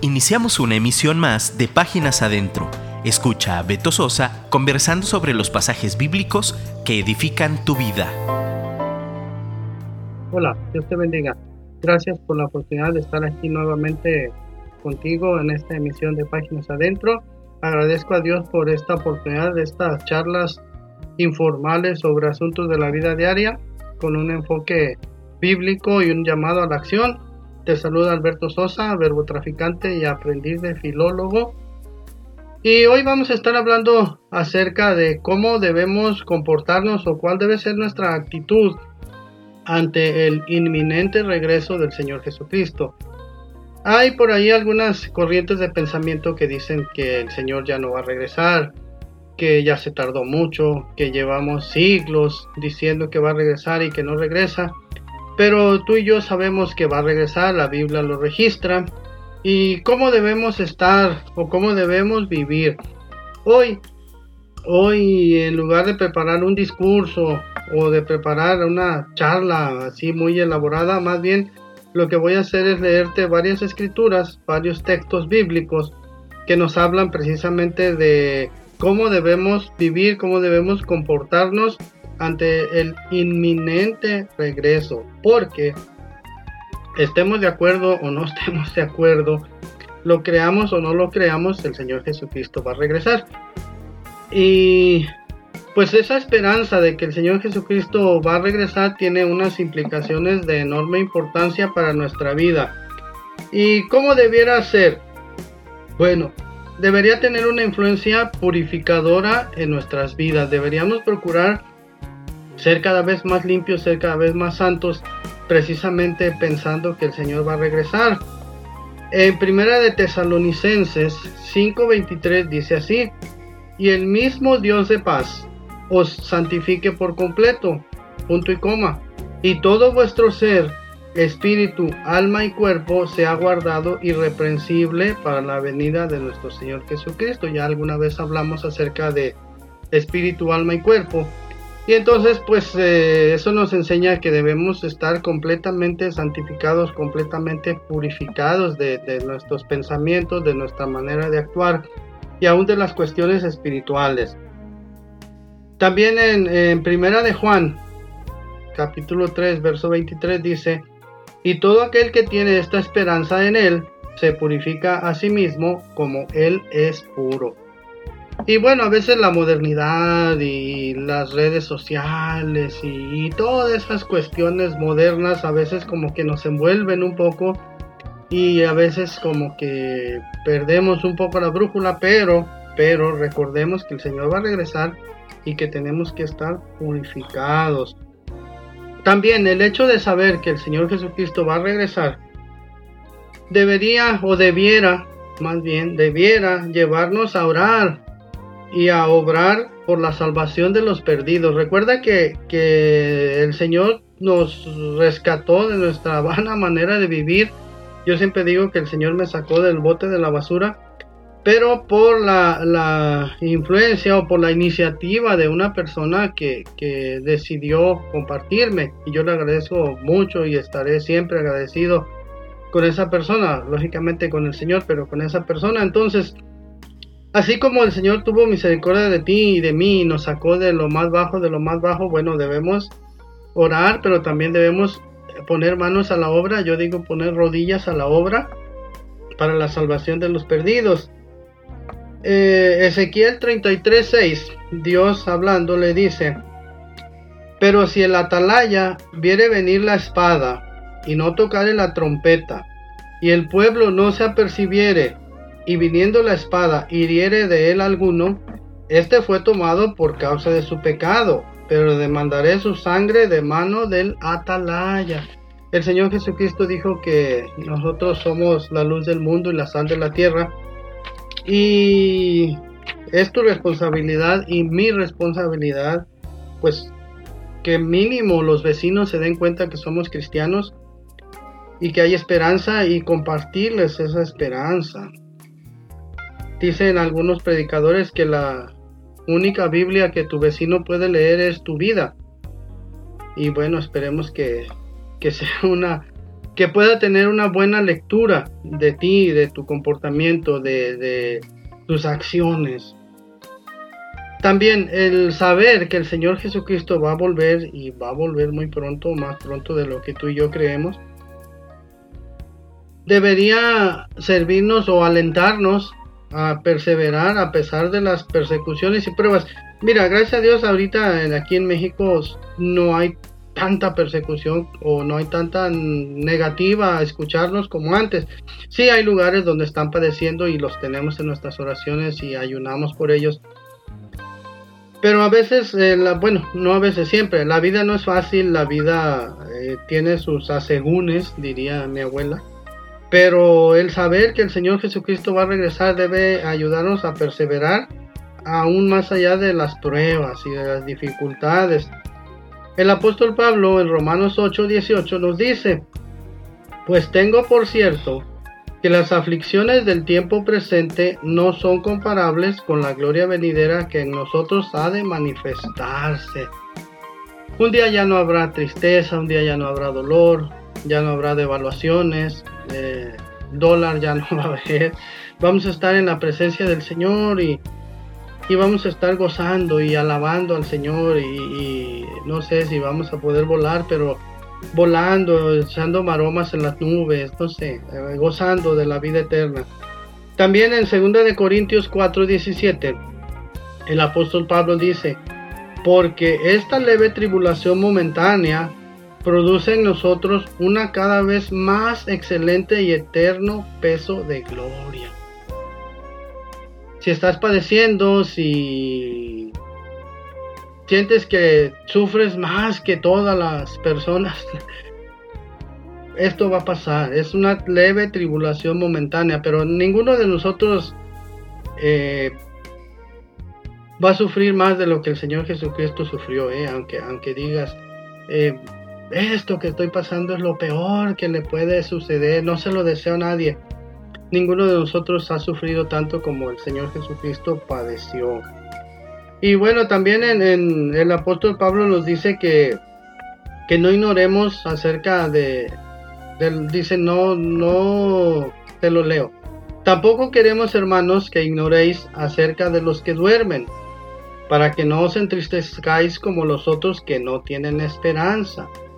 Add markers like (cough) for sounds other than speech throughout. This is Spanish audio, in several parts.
Iniciamos una emisión más de Páginas Adentro. Escucha a Beto Sosa conversando sobre los pasajes bíblicos que edifican tu vida. Hola, Dios te bendiga. Gracias por la oportunidad de estar aquí nuevamente contigo en esta emisión de Páginas Adentro. Agradezco a Dios por esta oportunidad de estas charlas informales sobre asuntos de la vida diaria con un enfoque bíblico y un llamado a la acción te saluda Alberto Sosa, verbo traficante y aprendiz de filólogo. Y hoy vamos a estar hablando acerca de cómo debemos comportarnos o cuál debe ser nuestra actitud ante el inminente regreso del Señor Jesucristo. Hay por ahí algunas corrientes de pensamiento que dicen que el Señor ya no va a regresar, que ya se tardó mucho, que llevamos siglos diciendo que va a regresar y que no regresa. Pero tú y yo sabemos que va a regresar, la Biblia lo registra. ¿Y cómo debemos estar o cómo debemos vivir? Hoy, hoy en lugar de preparar un discurso o de preparar una charla así muy elaborada, más bien lo que voy a hacer es leerte varias escrituras, varios textos bíblicos que nos hablan precisamente de cómo debemos vivir, cómo debemos comportarnos ante el inminente regreso, porque estemos de acuerdo o no (laughs) estemos de acuerdo, lo creamos o no lo creamos, el Señor Jesucristo va a regresar. Y pues esa esperanza de que el Señor Jesucristo va a regresar tiene unas implicaciones de enorme importancia para nuestra vida. ¿Y cómo debiera ser? Bueno, debería tener una influencia purificadora en nuestras vidas. Deberíamos procurar ser cada vez más limpios, ser cada vez más santos, precisamente pensando que el Señor va a regresar. En primera de Tesalonicenses 5:23 dice así, y el mismo Dios de paz os santifique por completo, punto y coma, y todo vuestro ser, espíritu, alma y cuerpo sea guardado irreprensible para la venida de nuestro Señor Jesucristo. Ya alguna vez hablamos acerca de espíritu, alma y cuerpo. Y entonces, pues eh, eso nos enseña que debemos estar completamente santificados, completamente purificados de, nuestros pensamientos, de nuestra manera de actuar y aún de las cuestiones espirituales. También en, en Primera de Juan, capítulo 3, verso 23 dice, y todo aquel que tiene esta esperanza en él, se purifica a sí mismo como él es puro. Y bueno, a veces la modernidad y las redes sociales y, todas esas cuestiones modernas a veces como que nos envuelven un poco y a veces como que perdemos un poco la brújula, pero, pero recordemos que el Señor va a regresar y que tenemos que estar purificados. También el hecho de saber que el Señor Jesucristo va a regresar debería o debiera, más bien, debiera llevarnos a orar y a obrar por la salvación de los perdidos. Recuerda que, que el Señor nos rescató de nuestra (laughs) vana manera de vivir. Yo siempre digo que el Señor me sacó del bote de la basura, pero por la, la influencia o por la iniciativa de una persona que, que decidió compartirme. Y yo le agradezco mucho y estaré siempre agradecido con esa persona, lógicamente con el Señor, pero con esa persona. Entonces, Así como el Señor tuvo misericordia de ti y de mí y nos sacó de lo más bajo, de lo más bajo, bueno, debemos orar, pero también debemos poner manos a la obra, yo digo poner rodillas a la obra para la salvación de los perdidos. Eh, Ezequiel 33:6, Dios hablando le dice, pero si el atalaya viere venir la espada y no tocare la trompeta, y el pueblo no se apercibiere, y viniendo la espada hiriere de él alguno, este fue tomado por causa de su pecado, pero demandaré su sangre de mano del atalaya. El Señor Jesucristo dijo que nosotros somos la luz del mundo y la sal de la tierra. Y es tu responsabilidad y mi responsabilidad, pues que mínimo los vecinos se den cuenta que somos cristianos y que hay esperanza y compartirles esa esperanza. Dicen algunos predicadores que la única Biblia que tu vecino puede leer es tu vida. Y bueno, esperemos que, sea una, que pueda tener una buena lectura de ti, de tu comportamiento, de, de tus acciones. También el saber que el Señor Jesucristo va a volver y va a volver muy pronto, más pronto de lo que tú y yo creemos, debería servirnos o alentarnos a perseverar a pesar de las persecuciones y pruebas. Mira, gracias a Dios ahorita aquí en México no hay tanta persecución o no hay tanta negativa a escucharnos como antes. Sí hay lugares donde están padeciendo y los tenemos en nuestras oraciones y ayunamos por ellos. Pero a veces, eh, bueno, no a veces siempre, la vida no es fácil, la vida eh, tiene sus asegúnes, diría mi abuela. Pero el saber que el Señor Jesucristo va a regresar debe ayudarnos a perseverar aún más allá de las pruebas y de las dificultades. El apóstol Pablo en Romanos 8, 18 nos dice, pues tengo por cierto que las aflicciones del tiempo presente no son comparables con la gloria venidera que en nosotros ha de manifestarse. Un día ya no habrá tristeza, un día ya no habrá dolor, ya no habrá devaluaciones, dólar ya no va a haber. Vamos a estar en la presencia del Señor y, y vamos a estar gozando y alabando al Señor y, no sé si vamos a poder volar, pero volando, echando maromas en las nubes, no sé, eh, gozando de la vida eterna. También en 2 de Corintios 4:17 el apóstol Pablo dice, porque esta leve tribulación momentánea produce en nosotros una cada vez más excelente y eterno peso de gloria. Si estás padeciendo, si sientes que sufres más que todas las personas, (laughs) esto va a pasar. Es una leve tribulación momentánea, pero ninguno de nosotros eh, va a sufrir más de lo que el Señor Jesucristo sufrió, eh, aunque, aunque digas, eh, esto que estoy pasando es lo peor que le puede suceder, no se lo deseo a nadie. Ninguno de nosotros ha sufrido tanto como el Señor Jesucristo padeció. Y bueno, también en, el apóstol Pablo nos dice que, que no ignoremos acerca de, dice, no, no, te lo leo. Tampoco queremos, hermanos, que ignoréis acerca de los que duermen, para que no os entristezcáis como los otros que no tienen esperanza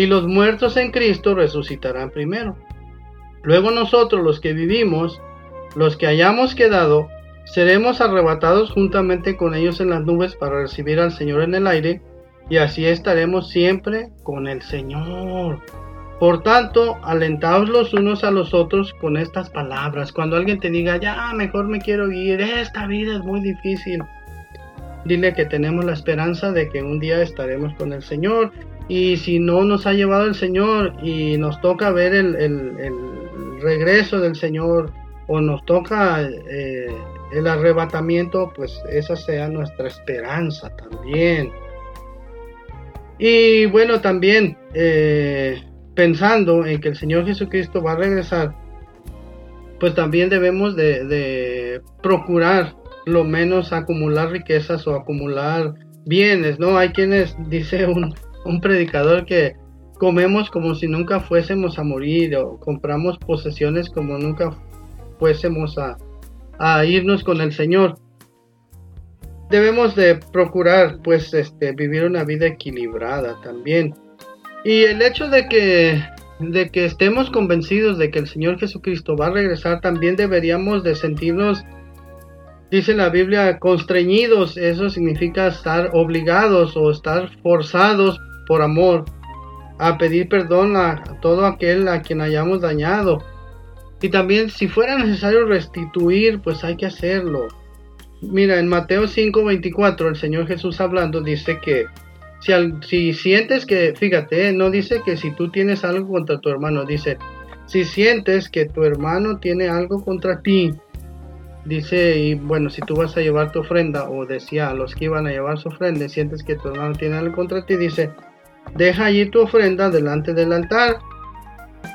y los muertos en Cristo resucitarán primero. Luego nosotros los que vivimos, los que hayamos quedado, seremos arrebatados juntamente con ellos en las nubes para recibir al Señor en el aire, y así estaremos siempre con el Señor. Por tanto, alentaos los unos a los otros con estas palabras. Cuando alguien te diga, ya, mejor me quiero ir, esta vida es muy difícil. Dile que tenemos la esperanza de que un día estaremos con el Señor y si no nos ha llevado el Señor y nos toca ver el, regreso del Señor o nos toca eh, el arrebatamiento, pues esa sea nuestra esperanza también. Y bueno, también eh, pensando en que el Señor Jesucristo va a regresar, pues también debemos de, de procurar lo menos acumular riquezas o acumular bienes, ¿no? Hay quienes, (laughs) dice un, un predicador que comemos como si nunca fuésemos a morir o compramos posesiones como nunca fuésemos a, irnos con el Señor. Debemos de procurar pues este vivir una vida equilibrada también. Y el hecho de que de que estemos convencidos de que el Señor Jesucristo va a regresar, también deberíamos de sentirnos dice la Biblia constreñidos, eso significa estar obligados o estar forzados por amor, a pedir perdón a todo aquel a quien hayamos dañado. Y también si fuera necesario restituir, pues hay que hacerlo. Mira, en Mateo 5:24 el Señor Jesús hablando dice que Si, si sientes que, fíjate, no dice que si tú tienes algo contra tu hermano, dice, si sientes que tu hermano tiene algo contra ti, dice, y bueno, si tú vas a llevar tu ofrenda, o decía a los que iban a llevar su ofrenda, sientes que tu hermano tiene algo contra ti, dice, deja allí tu ofrenda delante del altar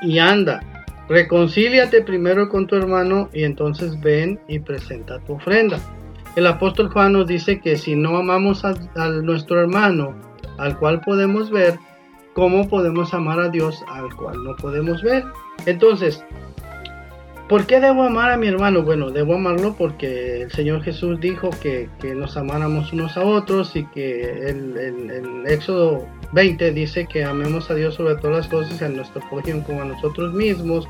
y anda. Reconcíliate primero con tu hermano y entonces ven y presenta tu ofrenda. El apóstol Juan nos dice que si no amamos a, a nuestro hermano, al cual podemos ver, ¿cómo podemos amar a Dios al cual no podemos ver? Entonces, ¿Por qué debo amar a mi hermano? Bueno, debo amarlo porque el Señor Jesús dijo que, nos amáramos unos a otros y que el, Éxodo 20 dice que amemos a Dios sobre todas las cosas, a nuestro prójimo como a nosotros mismos,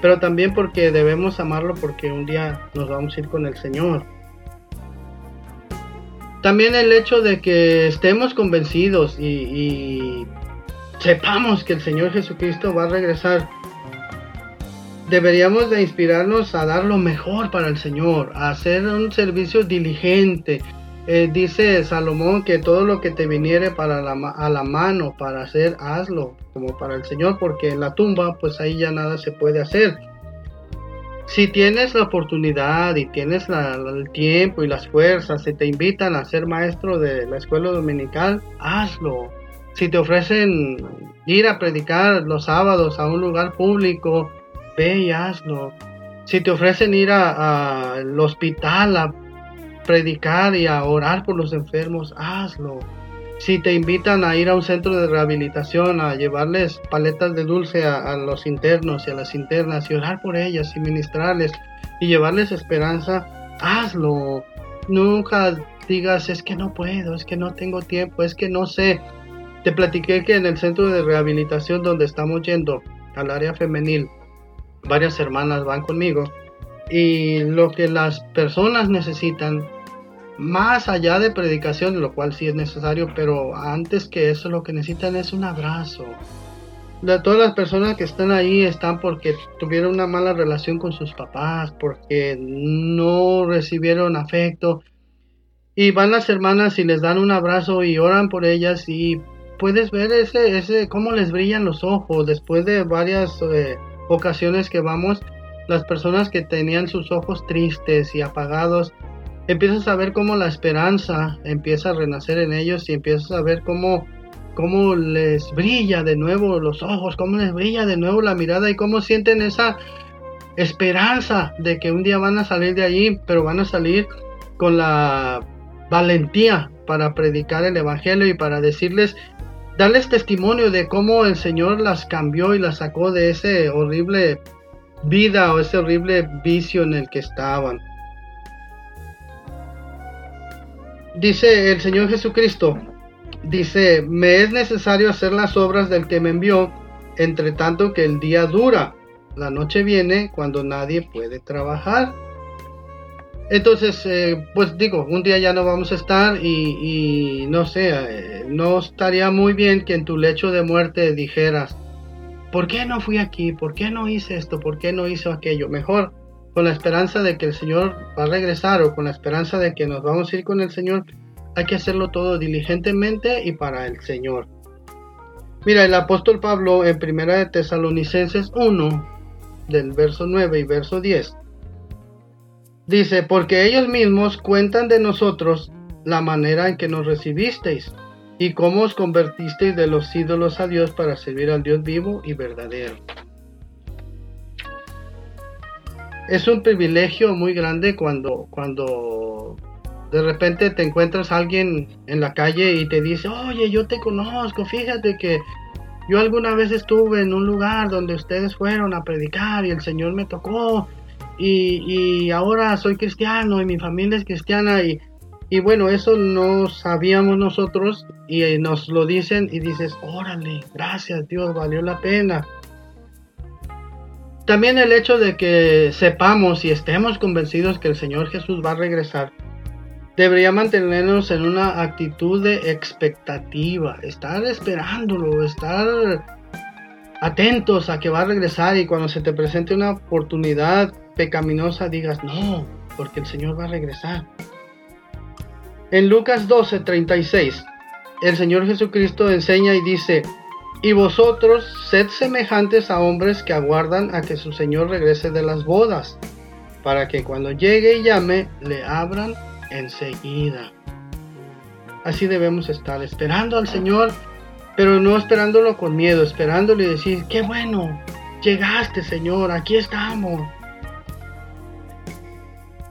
pero también porque debemos amarlo porque un día nos vamos a ir con el Señor. También el hecho de que estemos convencidos y, y sepamos que el Señor Jesucristo va a regresar deberíamos de inspirarnos a dar lo mejor para el Señor, a hacer un servicio diligente. Eh, dice Salomón que todo lo que te viniere para la, a la mano para hacer, hazlo como para el Señor, porque en la tumba pues ahí ya nada se puede hacer. Si tienes la oportunidad y tienes el tiempo y las fuerzas, si te invitan a ser maestro de la escuela dominical, hazlo. Si te ofrecen ir a predicar los sábados a un lugar público, ve y hazlo. Si te ofrecen ir al hospital a predicar y a orar por los enfermos, hazlo. Si te invitan a ir a un centro de rehabilitación, a llevarles paletas de dulce a, los internos y a las internas y orar por ellas y ministrarles y llevarles esperanza, hazlo. Nunca digas es que no puedo, es que no tengo tiempo, es que no sé. Te platiqué que en el centro de rehabilitación donde estamos yendo, al área femenil, varias hermanas van conmigo y lo que las personas necesitan más allá de predicación, lo cual sí es necesario, pero antes que eso lo que necesitan es un abrazo. De todas las personas que están ahí están porque tuvieron una mala relación con sus papás, porque no recibieron afecto. Y van las hermanas y les dan un abrazo y oran por ellas y puedes ver ese, ese cómo les brillan los ojos después de varias eh, ocasiones que vamos, las personas que tenían sus ojos tristes y apagados, empiezas a ver cómo la esperanza empieza a renacer en ellos y empiezas a ver cómo, cómo les brilla de nuevo los ojos, cómo les brilla de nuevo la mirada y cómo sienten esa esperanza de que un día van a salir de allí, pero van a salir con la valentía para predicar el Evangelio y para decirles darles testimonio de cómo el Señor las cambió y las sacó de ese horrible vida o ese horrible vicio en el que estaban. Dice el Señor Jesucristo, dice, me es necesario hacer las obras del que me envió, entre tanto que el día dura. La noche viene cuando nadie puede trabajar. Entonces, eh, pues digo, un día ya no vamos a estar y, no sé, eh, no estaría muy bien que en tu lecho de muerte dijeras, ¿por qué no fui aquí? ¿Por qué no hice esto? ¿Por qué no hice aquello? Mejor, con la esperanza de que el Señor va a regresar o con la esperanza de que nos vamos a ir con el Señor, hay que hacerlo todo diligentemente y para el Señor. Mira, el apóstol Pablo en Primera de Tesalonicenses 1, del verso 9 y verso 10, Dice, porque ellos mismos cuentan de nosotros la manera en que nos recibisteis y cómo os convertisteis de los ídolos a Dios para servir al Dios vivo y verdadero. Es un privilegio muy grande cuando, cuando de repente te encuentras a alguien en la calle y te dice, oye, yo te conozco, fíjate que yo alguna vez estuve en un lugar donde ustedes fueron a predicar y el Señor me tocó y, ahora soy cristiano y mi familia es cristiana y, y bueno, eso no sabíamos nosotros y eh, nos lo dicen y dices, órale, gracias Dios, valió la pena. También el hecho de que sepamos y estemos convencidos que el Señor Jesús va a regresar, debería mantenernos en una actitud de expectativa, estar esperándolo, estar atentos a que va a regresar y cuando se te presente una oportunidad pecaminosa digas, no, porque el Señor va a regresar. En Lucas 12, 36 el Señor Jesucristo enseña y dice, y vosotros sed semejantes a hombres que aguardan a que su Señor regrese de las bodas, para que cuando llegue y llame, le abran enseguida. Así debemos estar, esperando al Señor, pero no esperándolo con miedo, esperándole y decir, qué bueno, llegaste Señor, aquí estamos.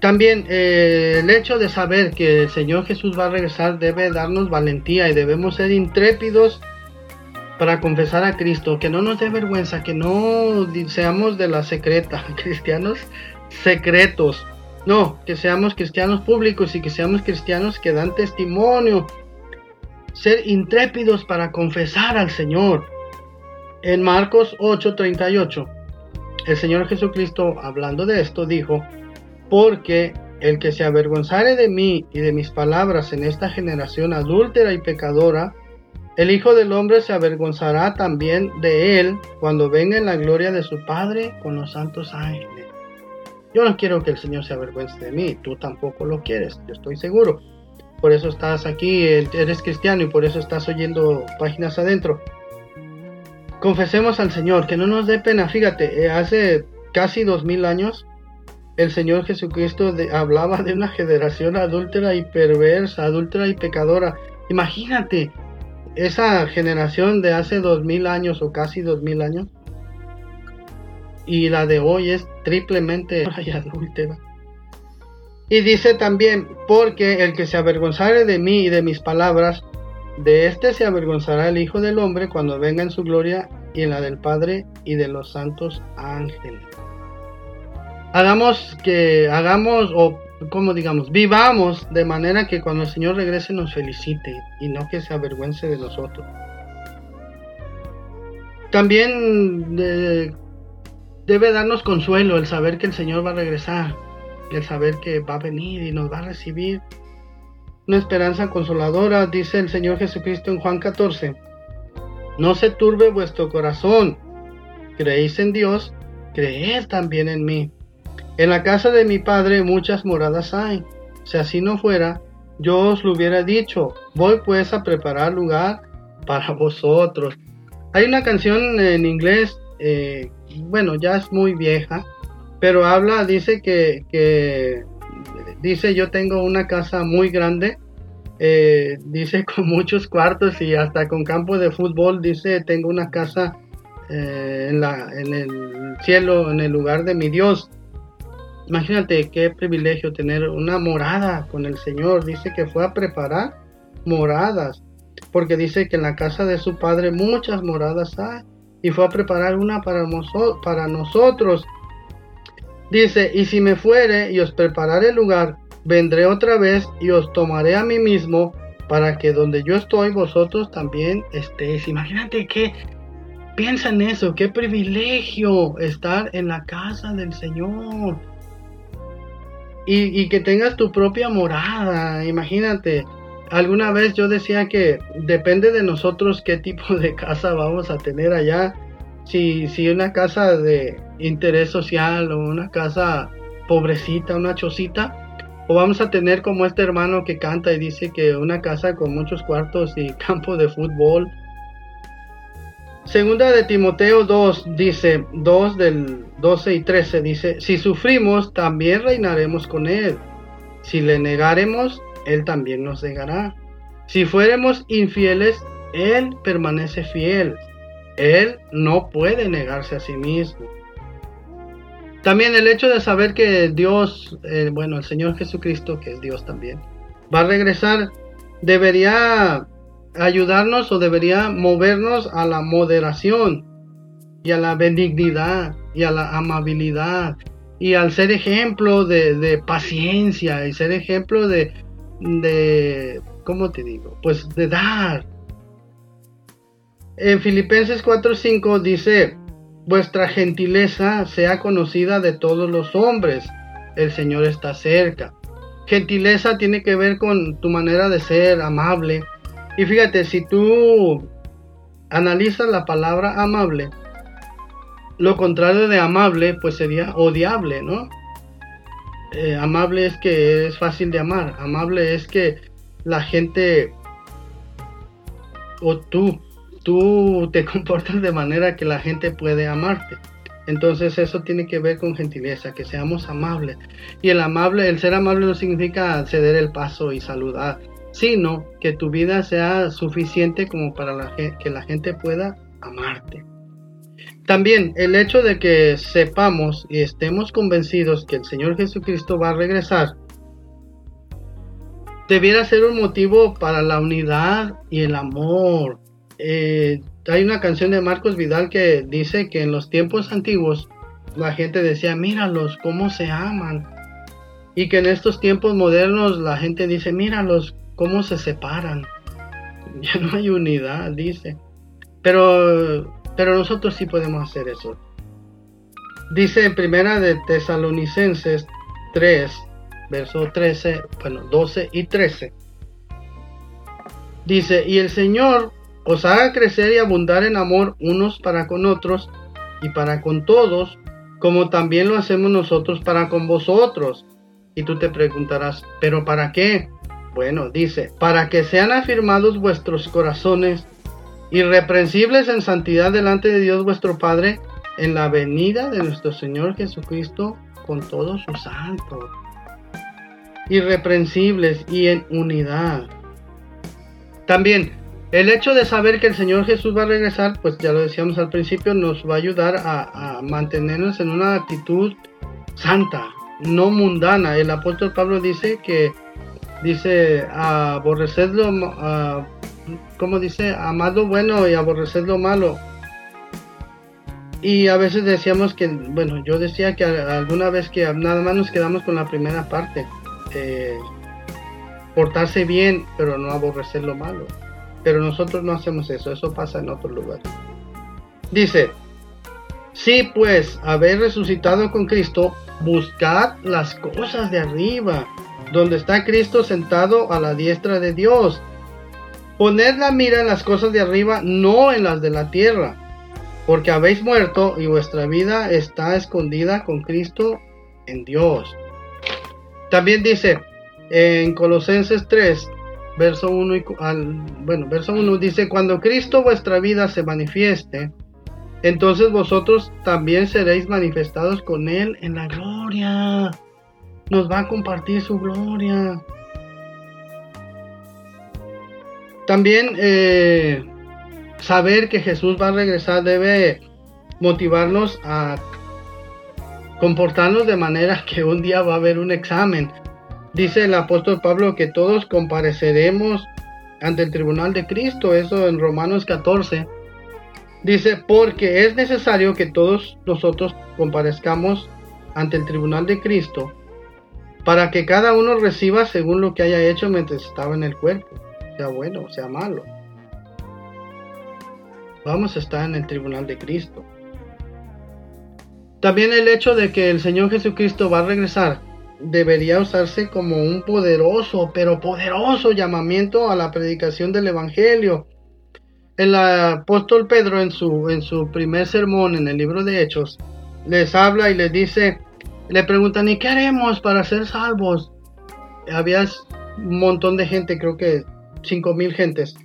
También eh, el hecho de saber que el Señor Jesús va a regresar debe darnos valentía y debemos ser intrépidos para confesar a Cristo, que no nos dé vergüenza, que no seamos de la secreta, (laughs) cristianos secretos. No, que seamos cristianos públicos y que seamos cristianos que dan testimonio. Ser intrépidos para confesar al Señor. En Marcos 8:38, el Señor Jesucristo, hablando de esto, dijo, porque el que se avergonzare de mí y de mis palabras en esta generación adúltera y pecadora, el Hijo del Hombre se avergonzará también de él cuando venga en la gloria de su Padre con los santos ángeles. Yo no quiero que el Señor se avergüence de mí, tú tampoco lo quieres, yo estoy seguro. Por eso estás aquí, eres cristiano y por eso estás oyendo páginas adentro. Confesemos al Señor, que no nos dé pena. Fíjate, eh, hace casi dos mil años el Señor Jesucristo hablaba de una generación adúltera y perversa, adúltera y pecadora. Imagínate, esa generación de hace dos mil años o casi dos mil años y la de hoy es triplemente (laughs) adúltera. Y dice también, porque el que se avergonzare de mí y de mis palabras, de éste se avergonzará el Hijo del Hombre cuando venga en su gloria y en la del Padre y de los santos ángeles hagamos que hagamos o como digamos, vivamos de manera que cuando el Señor regrese nos felicite y no que se avergüence de nosotros. También debe darnos consuelo el saber que el Señor va a regresar, el saber que va a venir y nos va a recibir. Una esperanza consoladora, dice el Señor Jesucristo en Juan 14. No se turbe vuestro corazón. Creéis en Dios, creed también en mí. En la casa de mi padre muchas moradas hay. Si así no fuera, yo os lo hubiera dicho. Voy pues a preparar lugar para (laughs) vosotros. Hay una canción en inglés, eh, bueno, ya es muy vieja, pero habla, dice que, dice yo tengo una casa muy grande, eh, dice (laughs) con muchos cuartos y hasta con campo de fútbol, dice tengo una casa eh, en, la, en el cielo, en el lugar de mi Dios. Imagínate qué privilegio tener una morada con el Señor. Dice que fue a preparar moradas, porque dice que en la casa de su padre muchas moradas hay, y fue a preparar una para, para nosotros. Dice, y si me fuere y os prepararé el lugar, vendré otra vez y os tomaré a mí mismo, para que donde yo estoy vosotros también estéis. Imagínate que piensa en eso, qué privilegio estar en la casa del Señor y, que tengas tu propia morada. Imagínate, alguna vez yo decía que depende de nosotros qué tipo de casa vamos a tener allá. Si, si una casa de interés social o una casa pobrecita, una chocita, o vamos a tener como este hermano que canta y dice que una casa con muchos cuartos y (laughs) campo de fútbol Segunda de Timoteo 2 dice, 2 del 12 y 13 dice, si sufrimos, también reinaremos con Él. Si le negaremos, Él también nos negará. Si fuéramos infieles, Él permanece fiel. Él no puede negarse a sí mismo. También el hecho de saber que Dios, eh, bueno, el Señor Jesucristo, que es Dios también, va a regresar, debería ayudarnos o debería movernos a la moderación y a la benignidad y a la amabilidad y al ser ejemplo de, paciencia y ser ejemplo de, de, ¿cómo te digo? Pues de dar. En Filipenses 4:5 dice, vuestra gentileza sea conocida de todos los hombres, el Señor está cerca. Gentileza tiene que ver con tu manera de ser amable, y fíjate, si tú analizas la palabra amable, lo contrario de amable, pues sería odiable, ¿no? Eh, amable es que es fácil de amar. Amable es que la gente o tú, tú te (laughs) comportas de manera que la gente puede amarte. Entonces eso tiene que ver con gentileza, que seamos amables. Y el amable, el ser amable no significa ceder el paso y saludar, sino que tu vida sea suficiente como para que la gente pueda amarte. También el hecho de que sepamos y estemos convencidos que el Señor Jesucristo va a regresar debiera ser un motivo para la unidad y el amor. Eh, hay una canción de Marcos Vidal que dice que en los tiempos antiguos la gente decía, míralos, cómo se aman. Y que en estos tiempos modernos la gente dice, míralos, cómo se separan. (laughs) Ya no hay unidad, dice. Pero, pero nosotros sí podemos hacer eso. Dice en primera de Tesalonicenses 3, verso 13, bueno, 12 y 13. Dice, y el Señor os haga crecer y abundar en amor unos para con otros y para con todos, como también lo hacemos nosotros para con vosotros. Y tú te preguntarás, ¿pero para qué? Bueno, dice, para que sean afirmados vuestros corazones, irreprensibles en santidad delante de Dios vuestro Padre, en la venida de nuestro Señor Jesucristo con todos sus santos. Irreprensibles y en unidad. También, el hecho de saber que el Señor Jesús va a regresar, pues ya lo decíamos al principio, nos va a ayudar a, mantenernos en una actitud santa, no mundana. El apóstol Pablo dice que, dice, aborrecedlo, a, ¿cómo dice? Amad lo bueno y aborreced lo malo. Y a veces decíamos que, bueno, yo decía que alguna vez que nada más nos quedamos con la primera parte. Eh, portarse bien, pero no aborrecer lo malo. Pero nosotros no hacemos eso, eso pasa en otro lugar. Dice, si pues haber resucitado con Cristo, buscad las cosas de arriba, donde está Cristo sentado a la diestra de Dios. Poned la mira en las cosas de arriba, no en las de la tierra, porque habéis muerto y vuestra vida está escondida con Cristo en Dios. También dice en Colosenses 3, verso 1 al, bueno, verso 1 dice, cuando Cristo vuestra vida se manifieste, entonces vosotros también seréis manifestados con Él en la gloria. Nos va a compartir su gloria. También eh, saber que Jesús va a regresar debe motivarnos a comportarnos de manera que un día va a haber un examen Dice el apóstol Pablo que todos compareceremos ante el tribunal de Cristo, eso en Romanos 14. Dice, porque es necesario que todos nosotros comparezcamos ante el tribunal de Cristo, para que cada uno reciba según lo que haya hecho mientras estaba en el cuerpo, sea bueno sea malo. Vamos a estar en el tribunal de Cristo. También el hecho de que el Señor Jesucristo va a regresar debería usarse como un poderoso, pero poderoso llamamiento a la predicación del Evangelio. El apóstol Pedro en su, en su primer sermón en el libro de Hechos les habla y les dice, le preguntan, ¿y qué haremos para ser salvos? Había un montón de gente, creo que cinco mil gentes.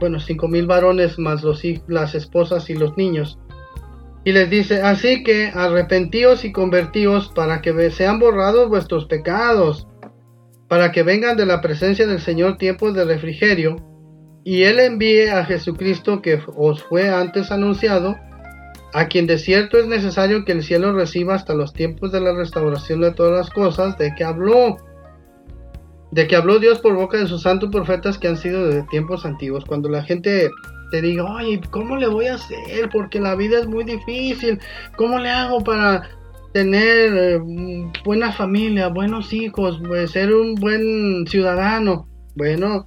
Bueno, cinco mil varones más los, las esposas y los niños. Y les dice, así que arrepentíos y convertíos para que sean borrados vuestros pecados, para que vengan de la presencia del Señor tiempos de refrigerio, y Él envíe a Jesucristo que os fue antes anunciado, a quien de cierto es necesario que el cielo reciba hasta los tiempos de la restauración de todas las cosas, de que habló, de que habló Dios por boca de sus santos profetas que han sido desde tiempos antiguos, cuando la gente te diga, oye, ¿cómo le voy a hacer? Porque la vida es muy difícil. ¿Cómo le hago para tener eh, buena familia, buenos hijos, pues, ser un buen ciudadano? Bueno,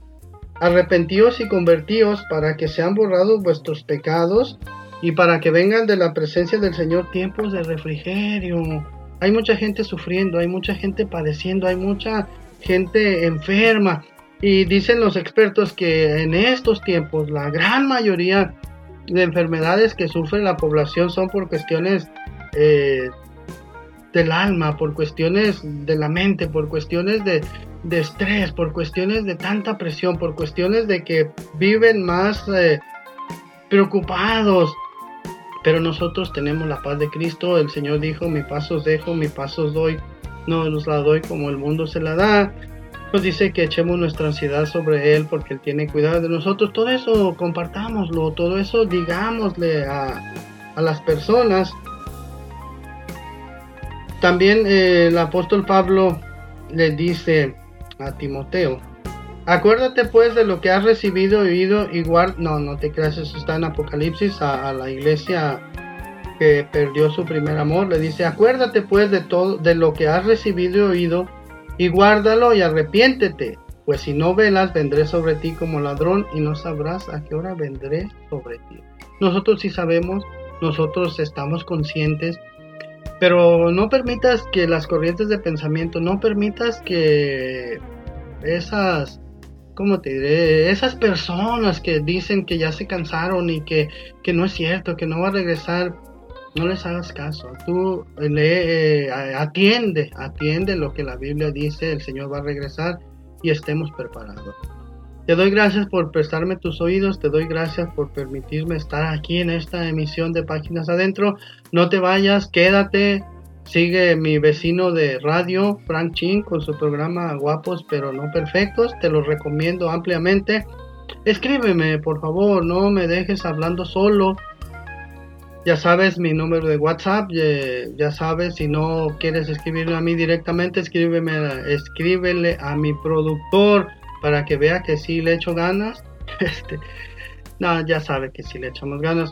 arrepentíos y convertíos para que sean borrados vuestros pecados y para que vengan de la presencia del Señor tiempos de refrigerio. Hay mucha gente sufriendo, hay mucha gente padeciendo, hay mucha gente enferma. Y dicen los expertos que en estos tiempos la gran mayoría de enfermedades que sufre la población son por cuestiones eh, del alma, por cuestiones de la mente, por cuestiones de, de estrés, por cuestiones de tanta presión, por cuestiones de que viven más eh, preocupados. Pero nosotros tenemos la paz de Cristo. El Señor dijo, mi paso os dejo, mi paso os doy. No os la doy como el mundo se la da. Pues dice que echemos nuestra ansiedad sobre Él porque Él tiene cuidado de nosotros. Todo eso compartámoslo, todo eso digámosle a, a las personas. También eh, el apóstol Pablo le dice a Timoteo, acuérdate pues de lo que has recibido y oído igual, no, no te creas, eso está en Apocalipsis a, la iglesia que perdió su primer amor, le dice, acuérdate pues de todo, de lo que has recibido y oído y guárdalo y arrepiéntete, pues si no velas vendré sobre ti como ladrón y no sabrás a qué hora vendré sobre ti. Nosotros sí sabemos, nosotros estamos conscientes pero no permitas que las corrientes de pensamiento, no permitas que esas, ¿cómo te diré? Esas personas que dicen que ya se cansaron y que, que no es cierto, que no va a regresar, no les hagas caso. Tú le eh, atiende, atiende lo que la Biblia dice, el Señor va a regresar y estemos preparados. Te doy gracias por prestarme tus oídos, te doy gracias por permitirme estar aquí en esta emisión de Páginas Adentro. No te vayas, quédate, sigue mi vecino de radio, Frank Chin, con su programa Guapos pero no perfectos, te lo recomiendo ampliamente. Escríbeme, por favor, no me dejes hablando solo. Ya sabes mi número de WhatsApp, ya sabes, si no quieres escribirme a mí directamente, escríbeme, escríbele a mi productor para que vea que sí le echo ganas. (laughs) Este, no, ya sabe que sí le echamos ganas.